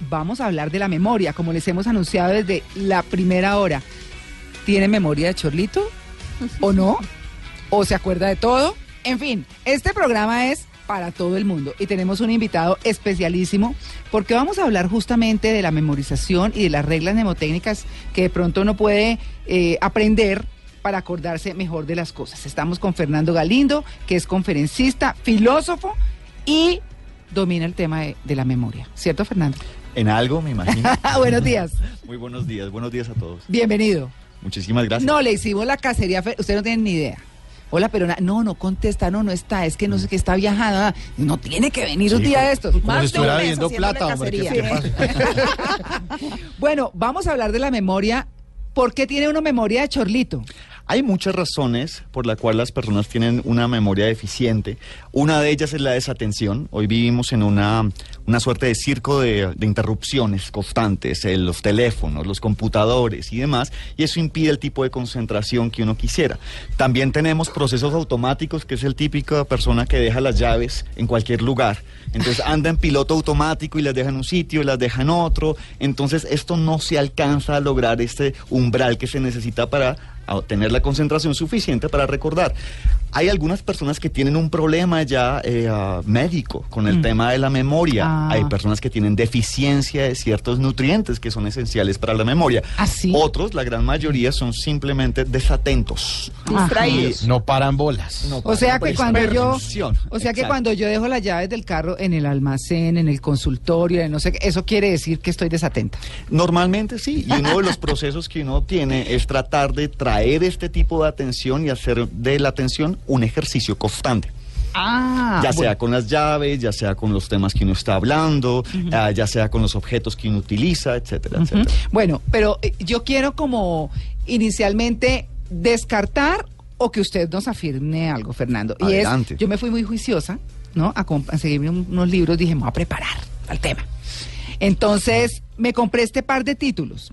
Vamos a hablar de la memoria, como les hemos anunciado desde la primera hora. ¿Tiene memoria de Chorlito? ¿O no? ¿O se acuerda de todo? En fin, este programa es para todo el mundo y tenemos un invitado especialísimo porque vamos a hablar justamente de la memorización y de las reglas mnemotécnicas que de pronto uno puede eh, aprender para acordarse mejor de las cosas. Estamos con Fernando Galindo, que es conferencista, filósofo y domina el tema de, de la memoria. ¿Cierto, Fernando? En algo, me imagino. Buenos días. Muy buenos días, buenos días a todos. Bienvenido. Muchísimas gracias. No, le hicimos la cacería, usted no tiene ni idea. Hola, pero no, no contesta, no, no está, es que no sé qué está viajada, no tiene que venir un día de estos. como Más si de estuviera un mes viendo haciéndole plata, hombre, ¿qué- bueno, vamos a hablar de la memoria. ¿Por qué tiene uno memoria de chorlito? Hay muchas razones por las cuales las personas tienen una memoria deficiente. Una de ellas es la desatención. Hoy vivimos en una, una suerte de circo de, de interrupciones constantes, eh, los teléfonos, los computadores y demás, y eso impide el tipo de concentración que uno quisiera. También tenemos procesos automáticos, que es el típico persona que deja las llaves en cualquier lugar. Entonces anda en piloto automático y las deja en un sitio y las deja en otro. Entonces esto no se alcanza a lograr este umbral que se necesita para a tener la concentración suficiente para recordar. Hay algunas personas que tienen un problema ya eh, ah, médico con el tema de la memoria. Ah. Hay personas que tienen deficiencia de ciertos nutrientes que son esenciales para la memoria. ¿Ah, sí? Otros, la gran mayoría, son simplemente desatentos. Distraídos. No paran bolas. No O sea que cuando yo, o sea que Exacto. cuando yo dejo las llaves del carro en el almacén, en el consultorio, en no sé qué, eso quiere decir que estoy desatenta. Normalmente sí, y uno de los procesos que uno tiene es tratar de traer este tipo de atención y hacer de la atención un ejercicio constante. Ah, ya bueno. sea con las llaves, ya sea con los temas que uno está hablando, ah, ya sea con los objetos que uno utiliza, etcétera, etcétera. Bueno, pero eh, yo quiero como inicialmente descartar o que usted nos afirme algo, Fernando. Y es, yo me fui muy juiciosa, ¿no? A, comp- a seguirme un- unos libros, dije, me voy a preparar al tema. Entonces, me compré este par de títulos.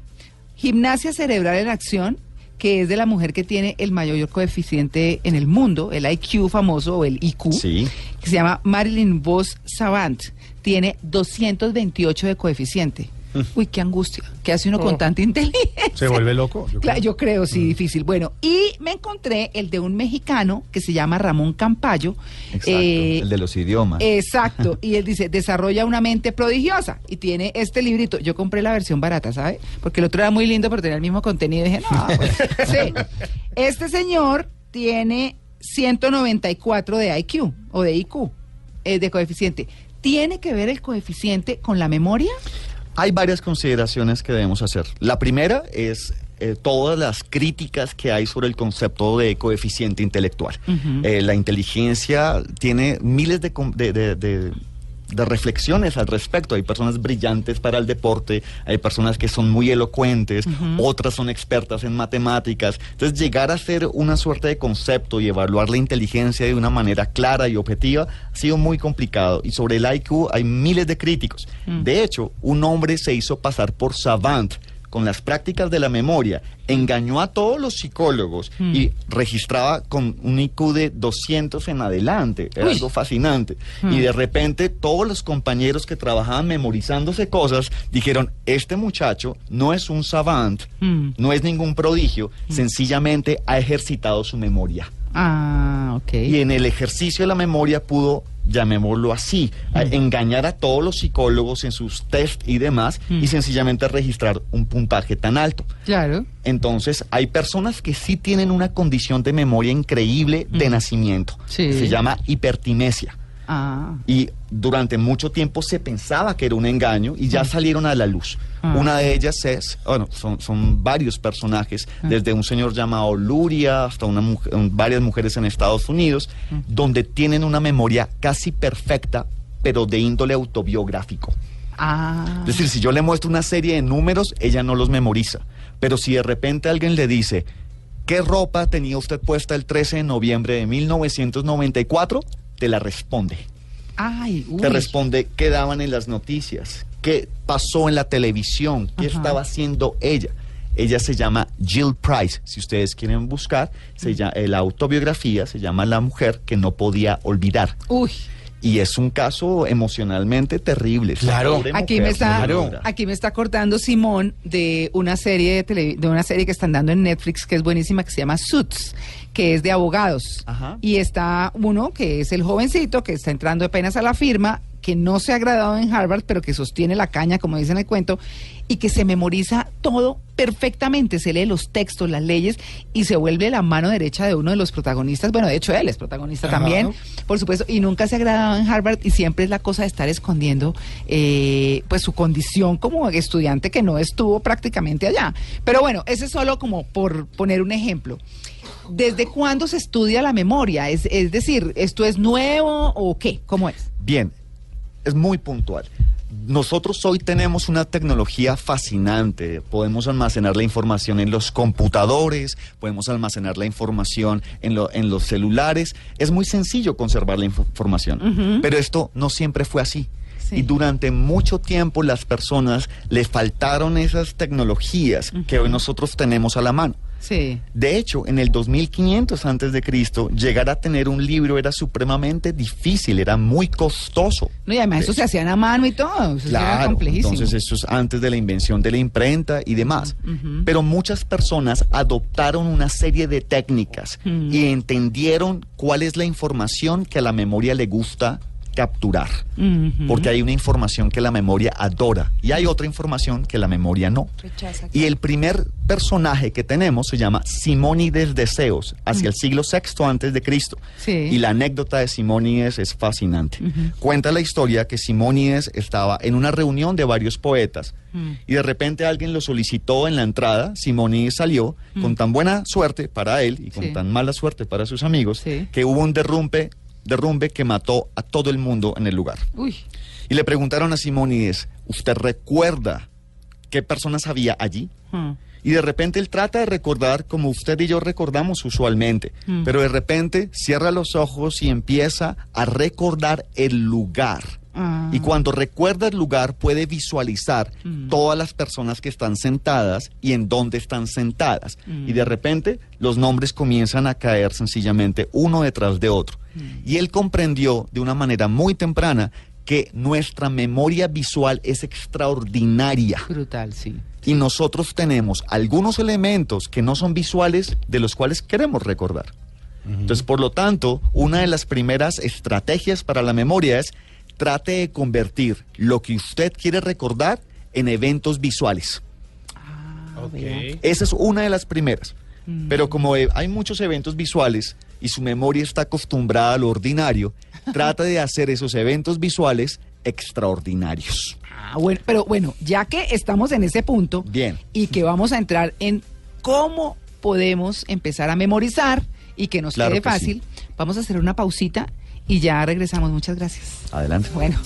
Gimnasia cerebral en acción, que es de la mujer que tiene el mayor coeficiente en el mundo, el IQ famoso o el IQ Sí. que se llama Marilyn Vos Savant. Tiene 228 de coeficiente. Uy, qué angustia. ¿Qué hace uno con tanta inteligencia? ¿Se vuelve loco? Yo Claro, creo. yo creo, sí, difícil. Bueno, y me encontré el de un mexicano que se llama Ramón Campayo. Exacto, Eh, el de los idiomas. Exacto, y él dice, desarrolla una mente prodigiosa y tiene este librito. Yo compré la versión barata, ¿sabe? Porque el otro era muy lindo, pero tenía el mismo contenido y dije, no, pues, sí. Este señor tiene 194 de IQ o de IQ, eh, de coeficiente. ¿Tiene que ver el coeficiente con la memoria? Hay varias consideraciones que debemos hacer. La primera es eh, todas las críticas que hay sobre el concepto de coeficiente intelectual. Eh, la inteligencia tiene miles de, com- de- de- de- de reflexiones al respecto. Hay personas brillantes para el deporte, hay personas que son muy elocuentes, otras son expertas en matemáticas. Entonces, llegar a ser una suerte de concepto y evaluar la inteligencia de una manera clara y objetiva ha sido muy complicado. Y sobre el IQ hay miles de críticos. De hecho, un hombre se hizo pasar por savant con las prácticas de la memoria, engañó a todos los psicólogos y registraba con un IQ de 200 en adelante. Era Uy. algo fascinante. Y de repente todos los compañeros que trabajaban memorizándose cosas dijeron, este muchacho no es un savant, Mm. no es ningún prodigio, sencillamente ha ejercitado su memoria. Ah, ok. Y en el ejercicio de la memoria pudo, llamémoslo así, a engañar a todos los psicólogos en sus test y demás y sencillamente registrar un puntaje tan alto. Claro. Entonces, hay personas que sí tienen una condición de memoria increíble de nacimiento. Sí. Se llama hipertimesia. Ah. Y durante mucho tiempo se pensaba que era un engaño y ya salieron a la luz. Ah. Una de ellas es, bueno, son, son varios personajes, Ah. desde un señor llamado Luria hasta una mujer- varias mujeres en Estados Unidos, donde tienen una memoria casi perfecta, pero de índole autobiográfico. Ah. Es decir, si yo le muestro una serie de números, ella no los memoriza. Pero si de repente alguien le dice, ¿qué ropa tenía usted puesta el 13 de noviembre de 1994? Te la responde. Ay, uy. Te responde qué daban en las noticias, qué pasó en la televisión, qué Ajá. estaba haciendo ella. Ella se llama Jill Price. Si ustedes quieren buscar, se llama, la autobiografía se llama La mujer que no podía olvidar. Uy. Y es un caso emocionalmente terrible. Claro. Aquí me está, aquí me está cortando Simón de una serie de, tele- de una serie que están dando en Netflix que es buenísima que se llama Suits, que es de abogados. Ajá. Y está uno que es el jovencito que está entrando apenas a la firma, que no se ha graduado en Harvard, pero que sostiene la caña, como dice en el cuento, y que se memoriza todo perfectamente, se lee los textos, las leyes y se vuelve la mano derecha de uno de los protagonistas. Bueno, de hecho él es protagonista Ajá. también, por supuesto, y nunca se ha graduado en Harvard y siempre es la cosa de estar escondiendo eh, pues su condición como estudiante que no estuvo prácticamente allá. Pero bueno, ese es solo como por poner un ejemplo. ¿Desde cuándo se estudia la memoria? Es, es decir, ¿esto es nuevo o qué? ¿Cómo es? Bien, es muy puntual. Nosotros hoy tenemos una tecnología fascinante. Podemos almacenar la información en los computadores, podemos almacenar la información en, lo- en los celulares. Es muy sencillo conservar la info- información, pero esto no siempre fue así. Sí. Y durante mucho tiempo las personas le faltaron esas tecnologías que hoy nosotros tenemos a la mano. Sí. De hecho, en el 2500 antes de Cristo, llegar a tener un libro era supremamente difícil, era muy costoso. No, y además De eso se hacían a mano y todo. Eso era Claro, complejísimo. entonces eso es antes de la invención de la imprenta y demás. Ujú. Pero muchas personas adoptaron una serie de técnicas Mm. y entendieron cuál es la información que a la memoria le gusta capturar. Porque hay una información que la memoria adora y hay otra información que la memoria no. Y el primer personaje que tenemos se llama Simónides de Zeus, hacia el siglo VI antes de Cristo. Sí. Y la anécdota de Simónides es fascinante. Cuenta la historia que Simónides estaba en una reunión de varios poetas Mm. y de repente alguien lo solicitó en la entrada. Simónides salió con tan buena suerte para él y con Mm. Sí. tan mala suerte para sus amigos Sí. que hubo un derrumbe, derrumbe que mató a todo el mundo en el lugar. Uy. Y le preguntaron a Simónides, ¿usted recuerda qué personas había allí? Mm. Y de repente él trata de recordar como usted y yo recordamos usualmente, Mm. pero de repente cierra los ojos y empieza a recordar el lugar. Ah. Y cuando recuerda el lugar puede visualizar Mm. todas las personas que están sentadas y en dónde están sentadas. Mm. Y de repente los nombres comienzan a caer sencillamente uno detrás de otro. Y él comprendió de una manera muy temprana que nuestra memoria visual es extraordinaria. Brutal, sí. Y nosotros tenemos algunos elementos que no son visuales de los cuales queremos recordar. Entonces, por lo tanto, una de las primeras estrategias para la memoria es trate de convertir lo que usted quiere recordar en eventos visuales. Ok. Esa es una de las primeras. Pero como eh, hay muchos eventos visuales y su memoria está acostumbrada a lo ordinario, trata de hacer esos eventos visuales extraordinarios. Ah, bueno, pero bueno, ya que estamos en ese punto Bien. y que vamos a entrar en cómo podemos empezar a memorizar y que nos Claro quede que sí. fácil, vamos a hacer una pausita y ya regresamos. Muchas gracias. Adelante. Bueno.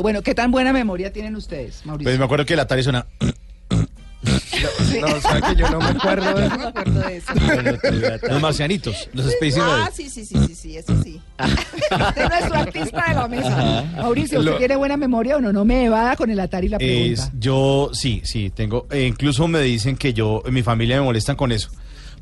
Bueno, ¿qué tan buena memoria tienen ustedes, Mauricio? Pues me acuerdo que el Atari suena. No, o sea que yo no me acuerdo de No me acuerdo de eso. Los marcianitos, los Space Ah, sí, sí, sí, sí, sí, eso sí. Este es nuestro artista de la mesa. Mauricio, ¿usted Lo- tiene buena memoria o no? No me evada con el Atari la pregunta. Es- yo sí, sí, tengo. e incluso me dicen que yo, en mi familia me molestan con eso.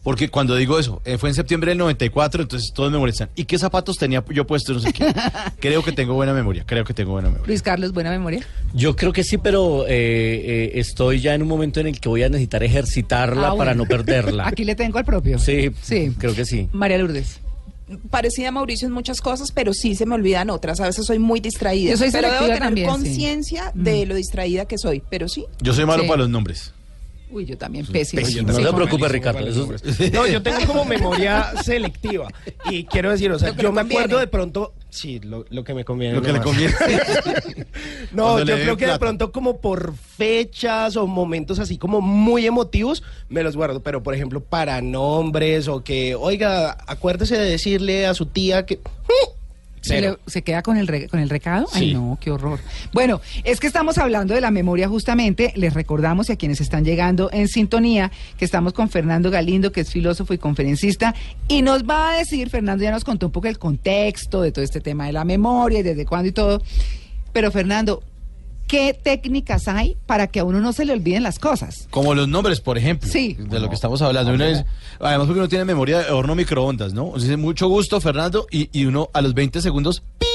Porque cuando digo eso, eh, fue en septiembre del 94, entonces todos me molestan. ¿Y qué zapatos tenía yo puesto? No sé qué. creo que tengo buena memoria, creo que tengo buena memoria. Luis Carlos, buena memoria. Yo creo que sí, pero eh, eh, estoy ya en un momento en el que voy a necesitar ejercitarla Ah, para no perderla. Aquí le tengo al propio. Sí, Sí. creo que sí. María Lourdes. Parecida a Mauricio en muchas cosas, pero sí se me olvidan otras. A veces soy muy distraída. Yo soy pero debo tener sí. conciencia Mm. de lo distraída que soy, pero sí. Yo soy malo Sí. para los nombres. Uy, yo también pésimo. pésimo. No Sí, se como- preocupe, Ricardo. eso- No, yo tengo como memoria selectiva. Y quiero decir, o sea, yo me conviene. acuerdo de pronto. Sí, lo, lo que me conviene. Lo que le conviene. No, Cuando yo creo que de pronto como por fechas o momentos así como muy emotivos me los guardo, pero por ejemplo para nombres o que, oiga, acuérdese de decirle a su tía que... ¿Se, Cero. le- se queda con el, re- con el recado? Ay, no, qué horror. Bueno, es que estamos hablando de la memoria justamente. Les recordamos y a quienes están llegando en sintonía que estamos con Fernando Galindo, que es filósofo y conferencista, y nos va a decir, Fernando ya nos contó un poco el contexto de todo este tema de la memoria y desde cuándo y todo. Pero Fernando, ¿qué técnicas hay para que a uno no se le olviden las cosas? Como los nombres, por ejemplo. Sí. De lo que estamos hablando. Una vez- además, porque uno tiene memoria de horno microondas, ¿no? Dice mucho gusto, Fernando, y, y uno a los 20 segundos, pip,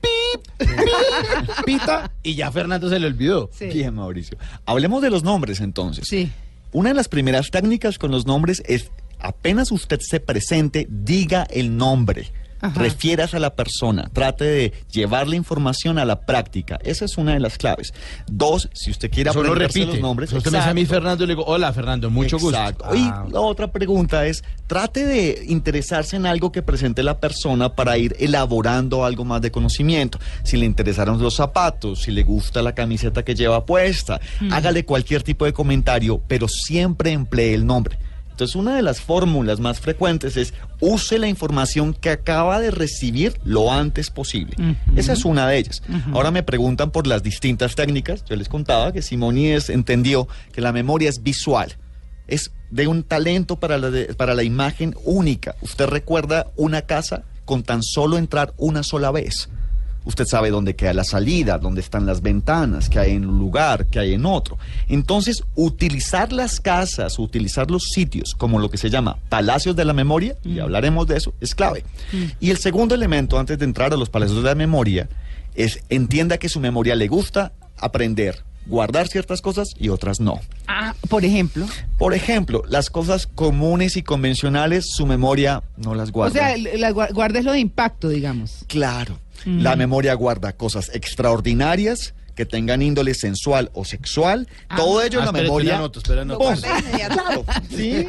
pip, pip, pita, y ya Fernando se le olvidó. Sí. Bien, Mauricio. Hablemos de los nombres entonces. Sí. Una de las primeras técnicas con los nombres es apenas usted se presente, diga el nombre. Ajá. Refieras a la persona, trate de llevar la información a la práctica. Esa es una de las claves. Dos, si usted quiere Eso lo aprenderse repite. los nombres, Usted me dice a mí. Fernando, y le digo, hola, Fernando, mucho Exacto. gusto. Y Ah, la otra pregunta es, trate de interesarse en algo que presente la persona para ir elaborando algo más de conocimiento. Si le interesaron los zapatos, si le gusta la camiseta que lleva puesta, hágale cualquier tipo de comentario, pero siempre emplee el nombre. Entonces, una de las fórmulas más frecuentes es use la información que acaba de recibir lo antes posible. Esa es una de ellas. Ahora me preguntan por las distintas técnicas. Yo les contaba que Simonides entendió que la memoria es visual es de un talento para la, de- para la imagen única. Usted recuerda una casa con tan solo entrar una sola vez. Usted sabe dónde queda la salida, dónde están las ventanas, qué hay en un lugar, qué hay en otro. Entonces, utilizar las casas, utilizar los sitios como lo que se llama palacios de la memoria, y hablaremos de eso, es clave. Y el segundo elemento, antes de entrar a los palacios de la memoria, es entienda que su memoria le gusta aprender, guardar ciertas cosas y otras no. Ah, por ejemplo. Por ejemplo, las cosas comunes y convencionales, su memoria no las guarda. O sea, la, gua- guardes lo de impacto, digamos. claro, la memoria guarda cosas extraordinarias que tengan índole sensual o sexual. Todo ello Ah, en la espere, espere, memoria. guarda de inmediato. Claro, sí.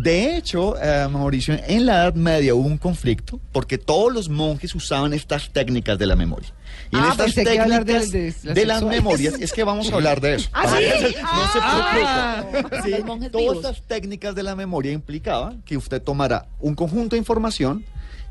De hecho, eh, Mauricio, en la Edad Media hubo un conflicto porque todos los monjes usaban estas técnicas de la memoria. Y en Ah, estas iba a hablar de- técnicas de de, las las sexuales. memorias, es que vamos a hablar de eso. ¿Ah, sí? No se Ah. Sí, todas estas técnicas de la memoria implicaban que usted tomara un conjunto de información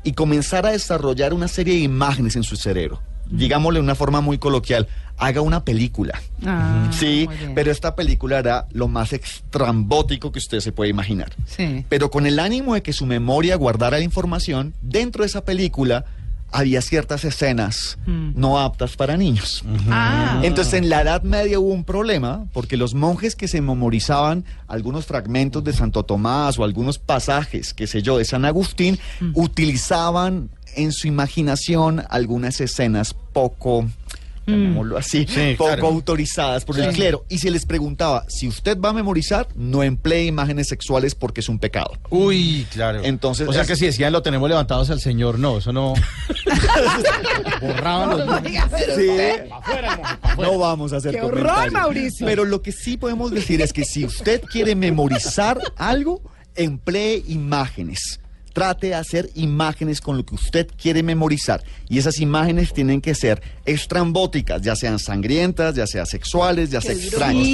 y comenzara a desarrollar una serie de imágenes en su cerebro. Digámosle de una forma muy coloquial, haga una película. Ah, sí, pero esta película era lo más extrambótico que usted se puede imaginar. Sí. Pero con el ánimo de que su memoria guardara la información, dentro de esa película había ciertas escenas Mm. no aptas para niños. Ah. Entonces en la Edad Media hubo un problema porque los monjes que se memorizaban algunos fragmentos de Santo Tomás o algunos pasajes, qué sé yo, de San Agustín, Mm. utilizaban en su imaginación algunas escenas poco, llamémoslo así, Sí, poco claro. autorizadas por el clero. Y se les preguntaba, si usted va a memorizar, no emplee imágenes sexuales porque es un pecado. Uy, claro. Entonces, o sea es- que si decían lo tenemos levantados al Señor, no, eso no. Borraban los Sí. No vamos a hacer ¡Qué horror, comentarios. Mauricio! Pero lo que sí podemos decir es que si usted quiere memorizar algo, emplee imágenes. Trate de hacer imágenes con lo que usted quiere memorizar. Y esas imágenes tienen que ser estrambóticas, ya sean sangrientas, ya sean sexuales, ya sean extrañas.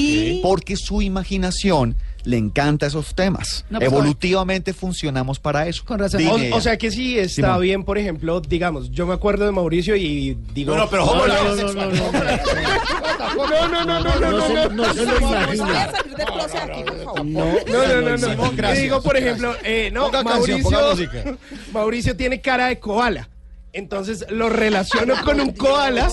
Porque su imaginación le encanta esos temas. No, pues, Evolutivamente funcionamos para eso. Con razón. O, o sea que sí está Simón. bien, por ejemplo, digamos, yo me acuerdo de Mauricio y digo. No, no, pero ¿cómo no? no, no, no, no, no, no, no, no, no, No no. no. No, No, no, no, no. Simón, Y gracias. digo, por ejemplo, eh, no, Mauricio, tiene cara de koala. Entonces lo relaciono con un koala.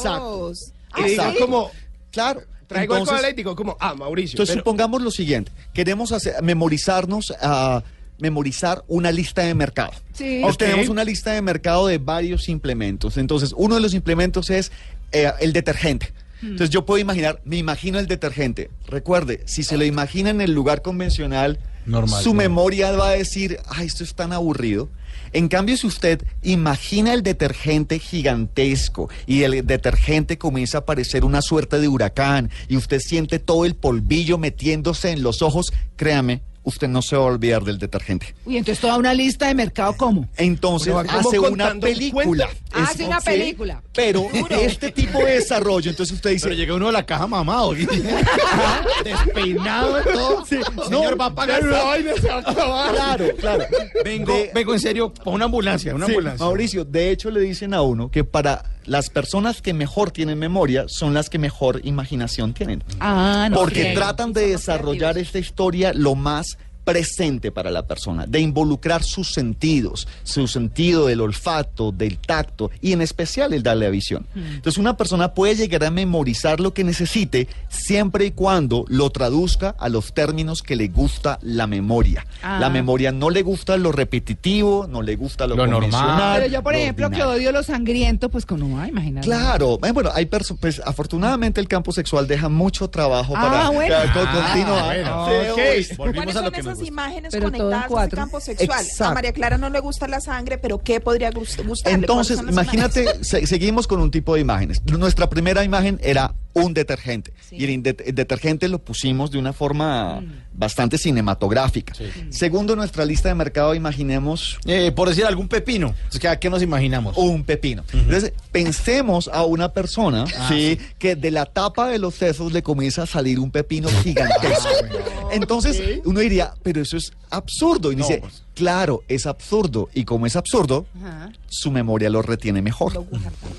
Y digo como, Claro. Traigo el Entonces- digo como, ah, Mauricio. Entonces pero- supongamos lo siguiente, queremos hacer, memorizarnos a memorizar una lista de mercado. Sí. Entonces, tenemos una lista de mercado de varios implementos. Entonces, uno de los implementos es eh, el detergente. Entonces, yo puedo imaginar, me imagino el detergente. Recuerde, si se lo imagina en el lugar convencional, Normal, su memoria va a decir, ay, esto es tan aburrido. En cambio, si usted imagina el detergente gigantesco y el detergente comienza a parecer una suerte de huracán y usted siente todo el polvillo metiéndose en los ojos, créame, usted no se va a olvidar del detergente. Uy, entonces toda una lista de mercado, ¿cómo? Entonces Bueno, ¿va como hace una película. Ah, hace una sí, película. Pero este tipo de desarrollo, entonces usted dice, Pero llega uno a la caja mamado. Despeinado todo. Señor, va a pagar esta- vaina se va a acabar. claro, claro. Vengo, De- vengo en serio para una ambulancia, una Sí, ambulancia. Mauricio, de hecho le dicen a uno que para las personas que mejor tienen memoria son las que mejor imaginación tienen. Ah, no. porque tratan de desarrollar esta historia lo más presente para la persona, de involucrar sus sentidos, su sentido del olfato, del tacto y en especial el darle a visión. Entonces una persona puede llegar a memorizar lo que necesite siempre y cuando lo traduzca a los términos que le gusta la memoria. Ah. La memoria no le gusta lo repetitivo, no le gusta lo, Lo normal. convencional, Pero yo, por lo ejemplo, que odio lo sangriento, pues como no va a imaginar. Claro, eh, bueno, hay pues afortunadamente el campo sexual deja mucho trabajo Ah, para bueno. para co- Ah, continuar. bueno. Sí, Ok. uy, Volvimos ¿Cuáles a lo que me esas imágenes Pero conectadas a ese campo sexual? Exacto. A María Clara no le gusta la sangre, pero ¿qué podría gus- gustarle? Entonces, ¿Cuáles son las imagínate, se- seguimos con un tipo de imágenes. Nuestra primera imagen era un detergente. Sí. Y el, el detergente lo pusimos de una forma Mm. bastante cinematográfica. Segundo, en nuestra lista de mercado, imaginemos Eh, por decir algún pepino. Entonces, ¿qué, qué nos imaginamos? un pepino. Entonces, pensemos a una persona Ah, ¿sí? que de la tapa de los sesos le comienza a salir un pepino gigantesco. Entonces, uno diría, pero eso es absurdo. Y No, dice, pues. claro, es absurdo. Y como es absurdo, Ajá. su memoria lo retiene mejor.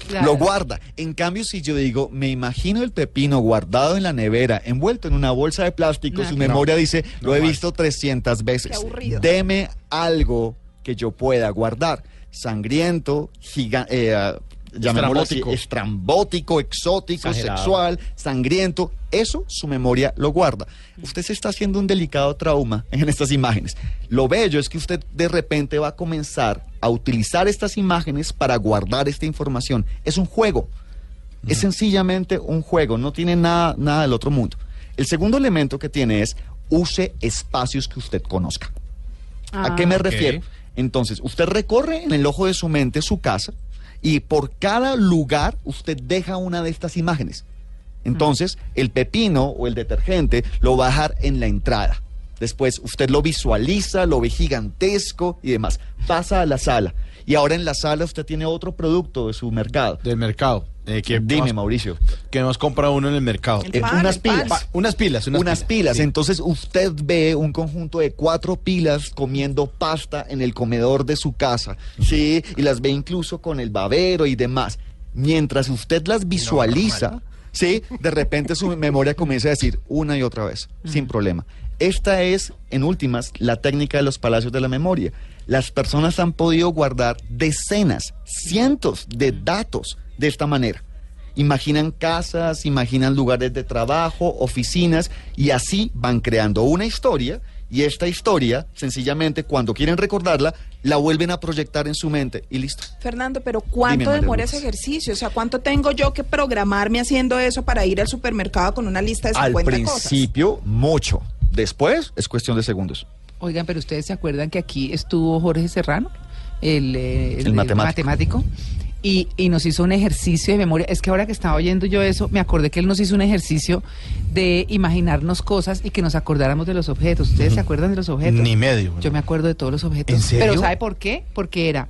Claro. Lo guarda. En cambio, si yo digo, me imagino el pepino guardado en la nevera, envuelto en una bolsa de plástico, No, su no. memoria dice, lo No he más. visto 300 veces. Qué aburrido. Deme algo que yo pueda guardar. Sangriento, giga- eh, ah, llamémoslo así, Estrambótico. estrambótico, exótico, Exagerado. sexual, sangriento. Eso su memoria lo guarda. Usted se está haciendo un delicado trauma en estas imágenes. Lo bello es que usted de repente va a comenzar a utilizar estas imágenes para guardar esta información. Es un juego. Es sencillamente un juego, no tiene nada, nada del otro mundo. El segundo elemento que tiene es use espacios que usted conozca. ¿A qué me ok. refiero? Entonces, usted recorre en el ojo de su mente su casa y por cada lugar usted deja una de estas imágenes. Entonces, el pepino o el detergente lo va a dejar en la entrada. Después, usted lo visualiza, lo ve gigantesco y demás. Pasa a la sala. Y ahora en la sala usted tiene otro producto de su mercado. Del mercado. Eh, ¿qué Dime, más- Mauricio. ¿Qué nos compra uno en el mercado? El Eh, pan, unas el pilas. Pa- unas pilas. Unas, unas pilas. sí. Entonces usted ve un conjunto de cuatro pilas comiendo pasta en el comedor de su casa, ¿sí? Y las ve incluso con el babero y demás. Mientras usted las visualiza, ¿sí? De repente su memoria comienza a decir una y otra vez, sin problema. Esta es, en últimas, la técnica de los palacios de la memoria. Las personas han podido guardar decenas, cientos de datos de esta manera. Imaginan casas, imaginan lugares de trabajo, oficinas y así van creando una historia y esta historia, sencillamente, cuando quieren recordarla, la vuelven a proyectar en su mente y listo. Fernando, pero ¿cuánto demora ese ejercicio? O sea, ¿cuánto tengo yo que programarme haciendo eso para ir al supermercado con una lista de Al 50 principio, mucho. Después, es cuestión de segundos. Oigan, pero ustedes se acuerdan que aquí estuvo Jorge Serrano, el, eh, El matemático. matemático, y, y nos hizo un ejercicio de memoria. Es que ahora que estaba oyendo yo eso, me acordé que él nos hizo un ejercicio de imaginarnos cosas y que nos acordáramos de los objetos. ¿Ustedes se acuerdan de los objetos? Ni medio. Yo me acuerdo de todos los objetos. ¿En serio? Pero ¿sabe por qué? Porque era,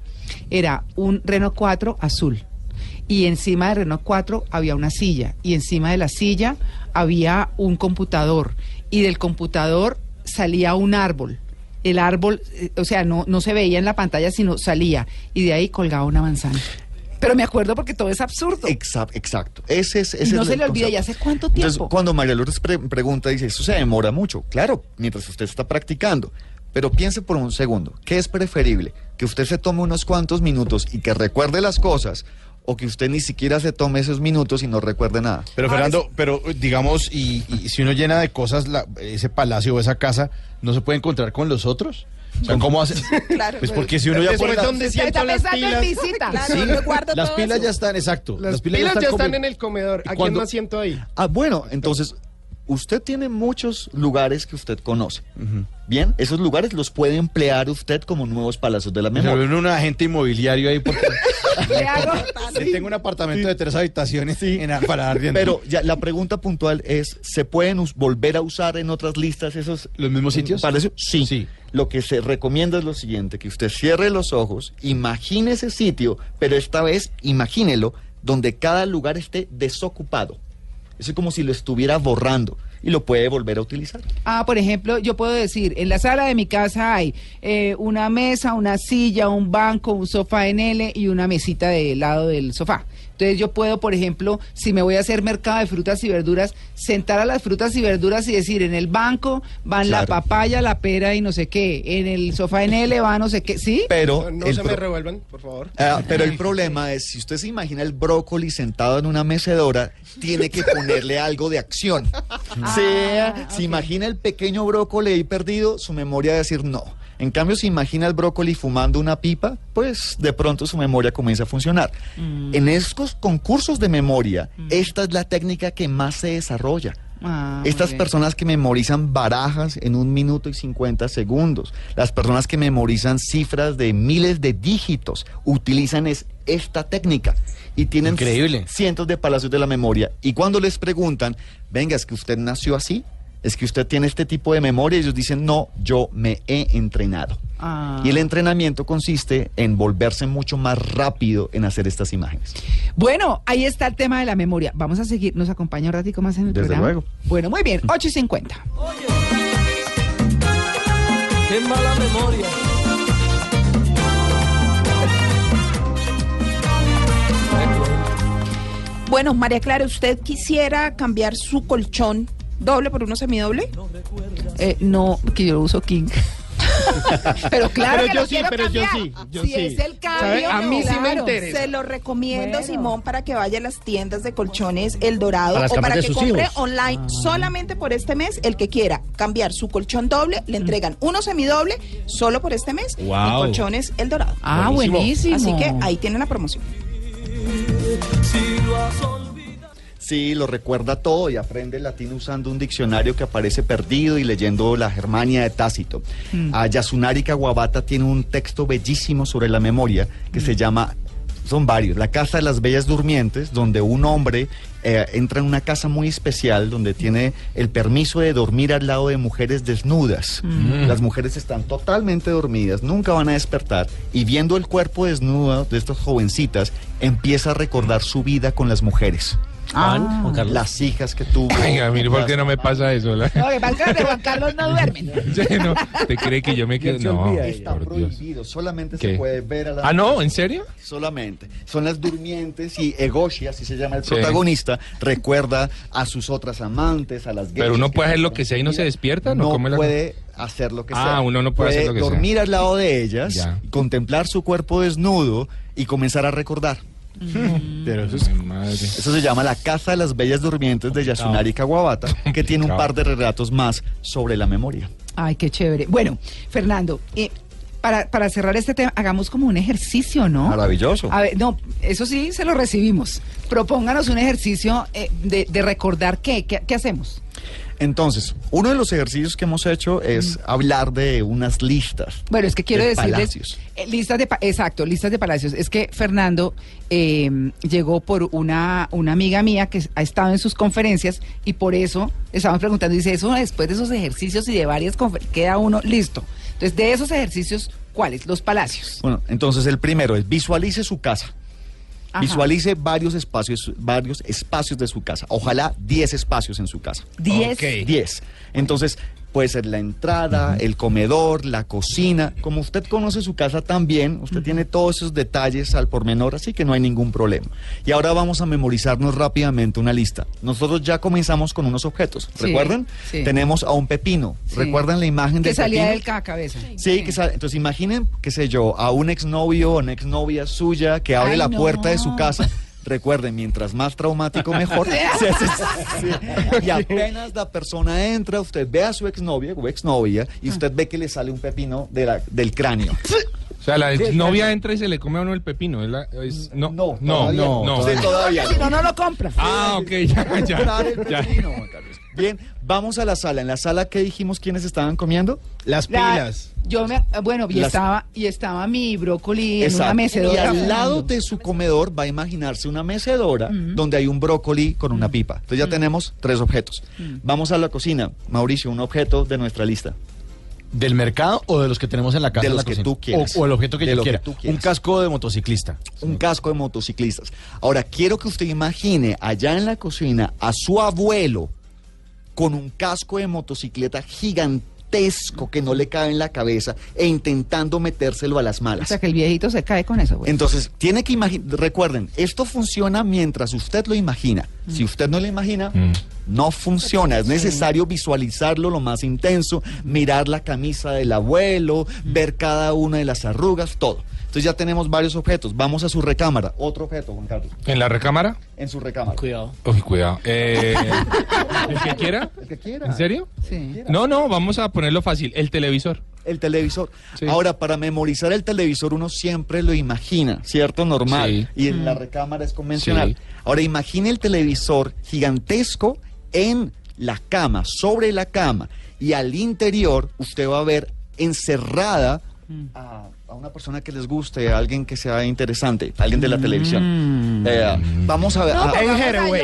era un Renault 4 azul. Y encima de Renault 4 había una silla. Y encima de la silla había un computador. Y del computador salía un árbol. El árbol, eh, o sea, no, no se veía en la pantalla, sino salía. Y de ahí colgaba una manzana. Pero me acuerdo porque todo es absurdo. Exacto, exacto. Ese es, ese Y es no el se le olvida, concepto. ¿y hace cuánto Entonces, tiempo? cuando María Lourdes pre- pregunta, dice, eso se demora mucho. Claro, mientras usted está practicando. Pero piense por un segundo, ¿qué es preferible? ¿Que usted se tome unos cuantos minutos y que recuerde las cosas? ¿O que usted ni siquiera se tome esos minutos y no recuerde nada? Pero Fernando, pero digamos, y, y si uno llena de cosas la- ese palacio o esa casa, ¿no se puede encontrar con los otros? O sea, ¿cómo hace? Claro. Pues porque si uno ya pone ¿dónde Está las pensando en pilas? visita. Claro, Sí, guardo las todo pilas eso. ya están, exacto. Las, pilas, ya están en el comedor. ¿Y ¿A quién más siento ahí? Ah, bueno, entonces usted tiene muchos lugares que usted conoce. Bien, esos lugares los puede emplear usted como nuevos palacios de la Me memoria. volvió un agente inmobiliario ahí porque tengo un apartamento de tres habitaciones en- para arriendo. Pero ya la pregunta puntual es, ¿se pueden volver a usar en otras listas esos ¿Los mismos sitios? palacios? Sí. Sí. Lo que se recomienda es lo siguiente, que usted cierre los ojos, imagine ese sitio, pero esta vez imagínelo donde cada lugar esté desocupado. Es como si lo estuviera borrando y lo puede volver a utilizar. Ah, por ejemplo, yo puedo decir, en la sala de mi casa hay eh, una mesa, una silla, un banco, un sofá en L y una mesita de lado del sofá. Entonces yo puedo, por ejemplo, si me voy a hacer mercado de frutas y verduras, sentar a las frutas y verduras y decir, en el banco van la papaya, la pera y no sé qué, en el sofá en L va no sé qué, ¿sí? Pero No se me revuelvan, por favor. Ah, pero el problema es, si usted se imagina el brócoli sentado en una mecedora, tiene que ponerle algo de acción. sea, si imagina el pequeño brócoli ahí perdido, su memoria va a decir no. En cambio, si imagina el brócoli fumando una pipa, pues de pronto su memoria comienza a funcionar. En estos concursos de memoria, esta es la técnica que más se desarrolla. Ah, Estas personas que memorizan barajas en un minuto y 50 segundos, las personas que memorizan cifras de miles de dígitos, utilizan es esta técnica y tienen Increíble. cientos de palacios de la memoria. Y cuando les preguntan, venga, es que usted nació así, es que usted tiene este tipo de memoria, ellos dicen, no, yo me he entrenado. Ah. Y el entrenamiento consiste en volverse mucho más rápido en hacer estas imágenes. Bueno, ahí está el tema de la memoria. Vamos a seguir, nos acompaña un ratico más en el Desde programa. luego. Bueno, muy bien, 8 y 50. Qué mala memoria. Bueno, María Clara, ¿usted quisiera cambiar su colchón doble por uno semidoble? Eh, no, que yo uso King. pero claro Pero que yo lo sí, pero yo sí, yo si sí. es el cambio. A mí sí me interesa. Se lo recomiendo, Bueno. Simón, para que vaya a las tiendas de colchones El Dorado Para o para que compre hijos. online solamente por este mes. El que quiera cambiar su colchón doble, le entregan uno semidoble solo por este mes. Wow. En colchones El Dorado. Ah, buenísimo. Así que ahí tienen la promoción. Sí, lo recuerda todo y aprende latín usando un diccionario que aparece perdido y leyendo la Germania de Tácito. A Yasunari Kawabata tiene un texto bellísimo sobre la memoria que se llama, son varios, La Casa de las Bellas Durmientes, donde un hombre eh, entra en una casa muy especial donde tiene el permiso de dormir al lado de mujeres desnudas. Las mujeres están totalmente dormidas, nunca van a despertar y viendo el cuerpo desnudo de estas jovencitas, empieza a recordar su vida con las mujeres. Juan, Juan Carlos. Las hijas que tuvo. Venga, mire, ¿por qué no me pasa eso? La- No, que pasa que Juan Carlos no duermen. Sí, no, ¿Te cree que yo me quedo? No, Está por Dios. prohibido, solamente ¿Qué? se puede ver a las Ah, no, ¿en serio? Solamente. Son las durmientes y Egoshi, así se llama el Sí. protagonista, recuerda a sus otras amantes, a las Pero uno puede hacer lo que sea y no se despierta, ¿no? No ¿Cómo es la- puede hacer lo que Ah, sea. uno no puede hacer lo que sea. dormir al lado de ellas, Ya. contemplar su cuerpo desnudo y comenzar a recordar. Pero eso, es- Ay, madre. eso se llama La Casa de las Bellas Durmientes de Yasunari Kawabata, que tiene un par de relatos más sobre la memoria. Ay, qué chévere. Bueno, Fernando, eh, para, para cerrar este tema, hagamos como un ejercicio, ¿no? Maravilloso. A ver, no, eso sí, se lo recibimos. Propónganos un ejercicio eh, de, de recordar qué, qué, qué hacemos. Entonces, uno de los ejercicios que hemos hecho es Mm. hablar de unas listas. Bueno, es que quiero de decirles, palacios. eh, listas de, exacto, listas de palacios. Es que Fernando eh, llegó por una, una amiga mía que ha estado en sus conferencias y por eso estábamos preguntando, dice, eso después de esos ejercicios y de varias conferencias, queda uno listo. Entonces, de esos ejercicios, ¿cuáles? Los palacios. Bueno, entonces el primero es visualice su casa. Ajá. Visualice varios espacios, varios espacios de su casa. Ojalá 10 espacios en su casa. Diez. 10. Entonces, puede ser la entrada, el comedor, la cocina. Como usted conoce su casa tan bien, usted tiene todos esos detalles al pormenor, así que no hay ningún problema. Y ahora vamos a memorizarnos rápidamente una lista. Nosotros ya comenzamos con unos objetos. Sí, ¿Recuerdan? sí. Tenemos a un pepino. Sí. ¿Recuerdan la imagen Que del salía pepino? del ca- cabeza. Sí, que sale. Entonces imaginen, qué sé yo, a un exnovio o una exnovia suya que abre Ay, la no. puerta de su casa. Recuerden, mientras más traumático mejor. Sí, sí, sí, sí. Y apenas la persona entra, usted ve a su exnovia o exnovia y usted ve que le sale un pepino de la- del cráneo. O sea, la novia entra y se le come a uno el pepino. ¿es la- es- no, No, no, todavía no. no. no. Sí, todavía Si no, no lo compra. Ah, ok, ya, ya. Comprar el ya. Bien, vamos a la sala. En la sala, ¿qué dijimos quiénes estaban comiendo? Las La- pilas. yo me, bueno, y Las- estaba, y estaba mi brócoli en Exacto. una mecedora. Y al lado de su comedor va a imaginarse una mecedora donde hay un brócoli con una pipa. Entonces ya tenemos tres objetos. Vamos a la cocina. Mauricio, un objeto de nuestra lista. ¿Del mercado o de los que tenemos en la casa? De en los la que cocina? tú quieras. O, o el objeto que De yo lo que quiera. tú quieras. Un casco de motociclista. Un casco de motociclistas. Ahora, quiero que usted imagine allá en la cocina a su abuelo con un casco de motocicleta gigantesco que no le cabe en la cabeza e intentando metérselo a las O malas. sea, que el viejito se cae con eso, güey. Entonces, tiene que imaginar, recuerden, esto funciona mientras usted lo imagina. Si usted no lo imagina, no funciona. Es necesario visualizarlo lo más intenso, mirar la camisa del abuelo, ver cada una de las arrugas, todo. Entonces ya tenemos varios objetos. Vamos a su recámara. Otro objeto, Juan Carlos. ¿En la recámara? En su recámara. Cuidado. Uy, cuidado. Eh, ¿El que quiera? El que quiera. ¿En serio? Sí. No, no, vamos a ponerlo fácil. El televisor. El televisor. Sí. Ahora, para memorizar el televisor uno siempre lo imagina, ¿cierto? Normal. Sí. Y en la recámara es convencional. Sí. Ahora, imagine el televisor gigantesco en la cama, sobre la cama. Y al interior usted va a ver encerrada a, a una persona que les guste, a alguien que sea interesante, alguien de la televisión. Eh, vamos a ver. No, a- a Hathaway.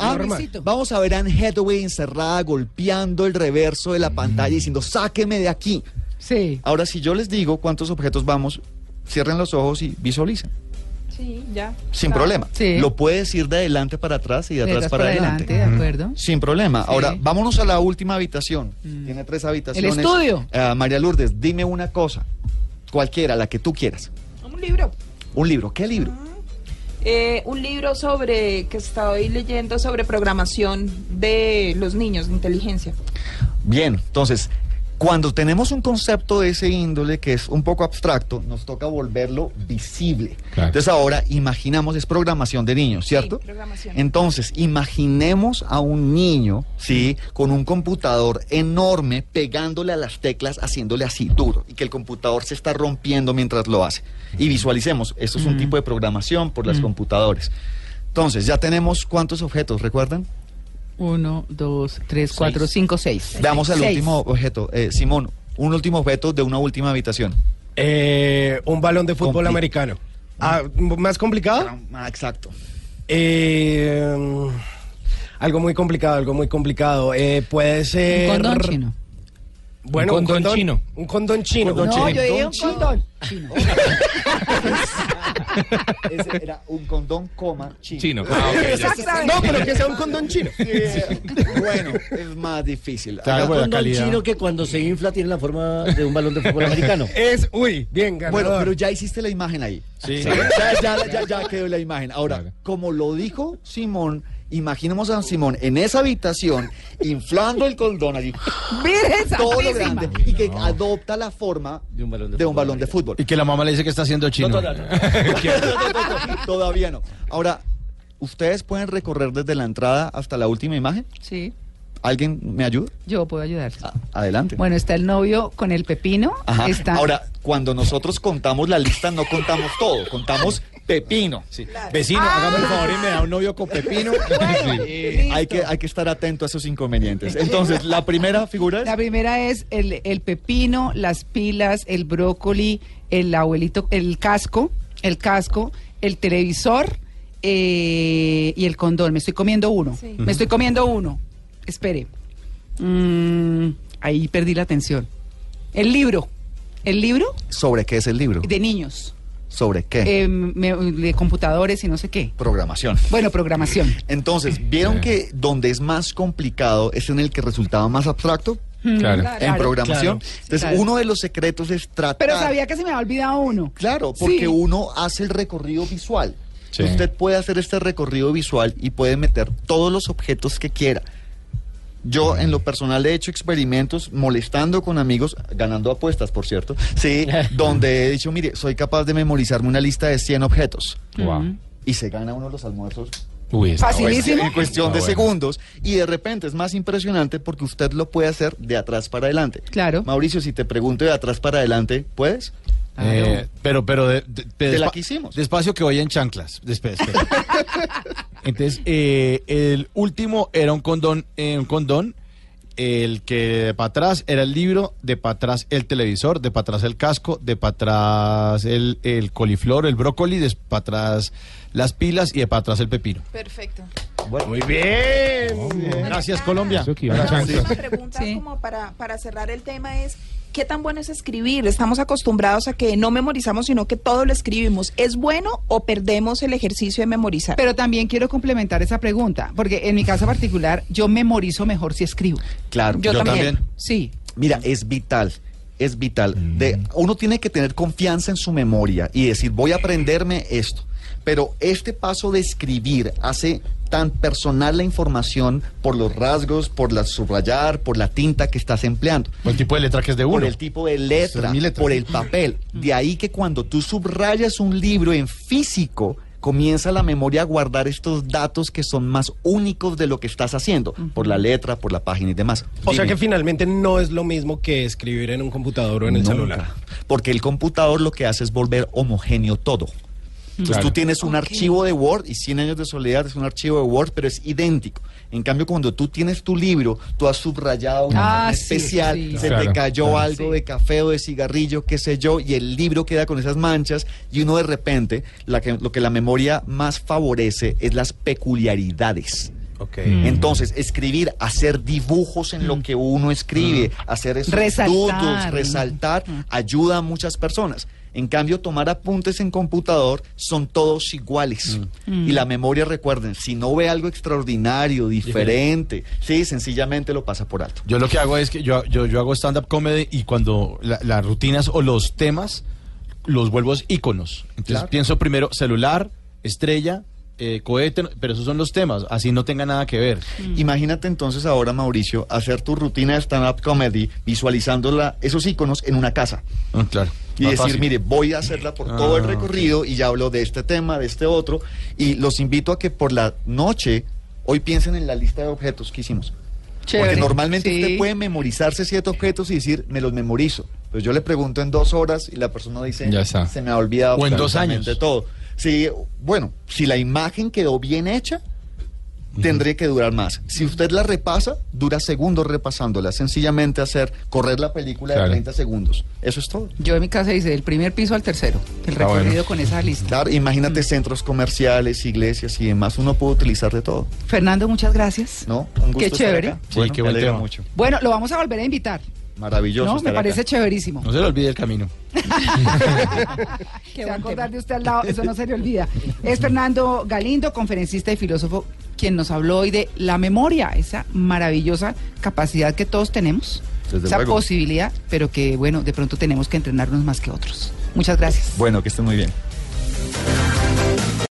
Ah, vamos a ver a Anne Hathaway encerrada, golpeando el reverso de la pantalla, diciendo, sáqueme de aquí. Sí. Ahora, si yo les digo cuántos objetos vamos, cierren los ojos y visualicen. Sí, ya. Sin problema. Sí. Lo puede decir de adelante para atrás y de atrás para, adelante. ¿de acuerdo? Sin problema. Sí. Ahora, vámonos a la última habitación. Tiene tres habitaciones. estudio. Eh, María Lourdes, dime una cosa. Cualquiera, la que tú quieras. Un libro. Un libro. ¿Qué libro? Eh, un libro sobre que estoy leyendo sobre programación de los niños de inteligencia. Bien, entonces, cuando tenemos un concepto de ese índole que es un poco abstracto, nos toca volverlo visible. Claro. Entonces ahora imaginamos, es programación de niños, ¿cierto? Sí, programación. Entonces, imaginemos a un niño, ¿sí? Con un computador enorme, pegándole a las teclas, haciéndole así duro, y que el computador se está rompiendo mientras lo hace. Y visualicemos, esto es un tipo de programación por los computadores. Entonces, ya tenemos cuántos objetos, ¿recuerdan? Uno, dos, tres, cuatro, cinco, seis. Veamos el Seis. último objeto. Eh, Simón, un último objeto de una última habitación. Eh, un balón de fútbol Compli- americano. Ah, ¿Más complicado? Ah, exacto. Eh, algo muy complicado, algo muy complicado. Eh, puede ser. Un condón chino. Bueno, Un condón chino. Un condón chino. No, yo dije un Condón chino. condón. Ese era un condón, coma, chino. Chino. Ah. No, pero que sea un condón chino. Bueno, es más difícil. Claro, Un calidad. chino que cuando se infla tiene la forma de un balón de fútbol americano. Es, uy, bien, ganador. Bueno, pero ya hiciste la imagen ahí. Sí. Ya, ya, ya, ya quedó la imagen. Ahora, Claro. como lo dijo Simón, imaginemos a Simón en esa habitación, inflando el condón allí, Miren, todo lo grande, y que adopta la forma De un balón de de un fútbol balón de fútbol. Y que la mamá le dice que está haciendo chino. No, no, no. Todavía no. Ahora, ¿ustedes pueden recorrer desde la entrada hasta la última imagen? Sí, ¿Alguien me ayuda? yo puedo ayudar. A- adelante. Bueno, está el novio con el pepino. Ajá. Está... Ahora, cuando nosotros contamos la lista, no contamos todo, contamos pepino. Sí. Vecino, hágame el favor y me da un novio con pepino. Hay, que, hay que estar atento a esos inconvenientes. Entonces, la primera figura es... La primera es el, el pepino, las pilas, el brócoli, el abuelito, el casco, el casco, el televisor eh, y el condón. Me estoy comiendo uno. Sí. Me estoy comiendo uno. Espere. Mm, ahí perdí la atención. El libro. El libro ¿Sobre qué es el libro? de niños. ¿Sobre qué? eh, me- de computadores y no sé qué. Programación. Bueno, programación. Entonces, ¿vieron que donde es más complicado es en el que resultaba más abstracto? Claro. En programación. claro. Entonces, Claro. uno de los secretos es tratar... Pero sabía que se me había olvidado uno. Claro, porque Sí. uno hace el recorrido visual. Sí. Usted puede hacer este recorrido visual y puede meter todos los objetos que quiera. Yo en lo personal he hecho experimentos molestando con amigos, ganando apuestas, por cierto, sí, donde he dicho, mire, soy capaz de memorizarme una lista de 100 objetos. Wow. Y se gana uno los almuerzos Uy, Facilísimo. en cuestión de segundos. Y de repente es más impresionante porque usted lo puede hacer de atrás para adelante. Claro. Mauricio, si te pregunto de atrás para adelante, ¿puedes? Eh, pero, pero, de, de- de- De la despa- que hicimos. Despacio que voy en chanclas. Espera. Entonces, eh, el último era un condón, eh, un condón. El que de para atrás era el libro, de para atrás el televisor, de para atrás el casco, de para atrás el, el coliflor, el brócoli, de para atrás las pilas y de para atrás el pepino. Perfecto. Muy bien. Gracias, Colombia. Una pregunta como para, para cerrar el tema es, ¿qué tan bueno es escribir? Estamos acostumbrados a que no memorizamos, sino que todo lo escribimos. ¿Es bueno o perdemos el ejercicio de memorizar? Pero también quiero complementar esa pregunta, porque en mi caso particular yo memorizo mejor si escribo. Claro, Yo, también. Sí. Mira, es vital. Es vital. De, uno tiene que tener confianza en su memoria y decir, voy a aprenderme esto. Pero este paso de escribir hace tan personal la información por los rasgos, por la subrayar, por la tinta que estás empleando. Por el tipo de letra que es de uno. Por el tipo de letra, es mi letra. por el papel. De ahí que cuando tú subrayas un libro en físico, comienza la memoria a guardar estos datos que son más únicos de lo que estás haciendo, por la letra, por la página y demás. O sea que finalmente no es lo mismo que escribir en un computador o en el Nunca. celular. Porque el computador lo que hace es volver homogéneo todo. Entonces Claro. tú tienes un archivo de Word y 100 años de soledad es un archivo de Word, pero es idéntico. En cambio, cuando tú tienes tu libro, tú has subrayado una Ah, sí, especial, sí. se Claro, te cayó claro. algo de café o de cigarrillo, qué sé yo, y el libro queda con esas manchas y uno de repente, la que- lo que la memoria más favorece es las peculiaridades. Ok. Entonces, escribir, hacer dibujos en lo que uno escribe, hacer esos Resaltar. resaltar, ayuda a muchas personas. En cambio, tomar apuntes en computador son todos iguales. Mm. Y la memoria, recuerden, si no ve algo extraordinario, diferente, sí, sencillamente lo pasa por alto. Yo lo que hago es que yo, yo, yo hago stand-up comedy y cuando la- las rutinas o los temas los vuelvo íconos. Entonces Claro. pienso primero celular, estrella, eh, cohete, pero esos son los temas, así no tenga nada que ver. Imagínate entonces ahora, Mauricio, hacer tu rutina de stand-up comedy visualizando la- esos iconos en una casa. Ah, claro. Y Más decir, fácil. mire, voy a hacerla por todo el Ah, recorrido y ya hablo de este tema, de este otro. Y los invito a que por la noche, hoy piensen en la lista de objetos que hicimos. Chévere, Porque normalmente sí. usted puede memorizarse siete objetos y decir, me los memorizo. Pues yo le pregunto en dos horas y la persona dice, Ya está. se me ha olvidado O en dos años. todo. Sí, bueno, si la imagen quedó bien hecha, tendría que durar más. Si usted la repasa, dura segundos repasándola. Sencillamente hacer correr la película Claro. de 30 segundos. Eso es todo. Yo en mi casa hice del primer piso al tercero, el Ah, recorrido bueno. con esa lista. Claro, imagínate centros comerciales, iglesias y demás. Uno puede utilizar de todo, Fernando, muchas gracias. ¿no? Un gusto Qué estar chévere. acá. Sí, Bueno, qué me buen alegra tema. mucho. Bueno, lo vamos a volver a invitar. Maravilloso. ¿no? Me acá. parece chéverísimo. No se le olvide el camino. Se va a acordar de usted al lado, eso no se le olvida. Es Fernando Galindo, conferencista y filósofo, quien nos habló hoy de la memoria, esa maravillosa capacidad que todos tenemos, Desde esa luego. posibilidad, pero que, bueno, de pronto tenemos que entrenarnos más que otros. Muchas gracias. Bueno, que estén muy bien.